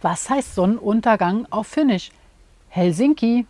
Was heißt Sonnenuntergang auf Finnisch? Helsinki.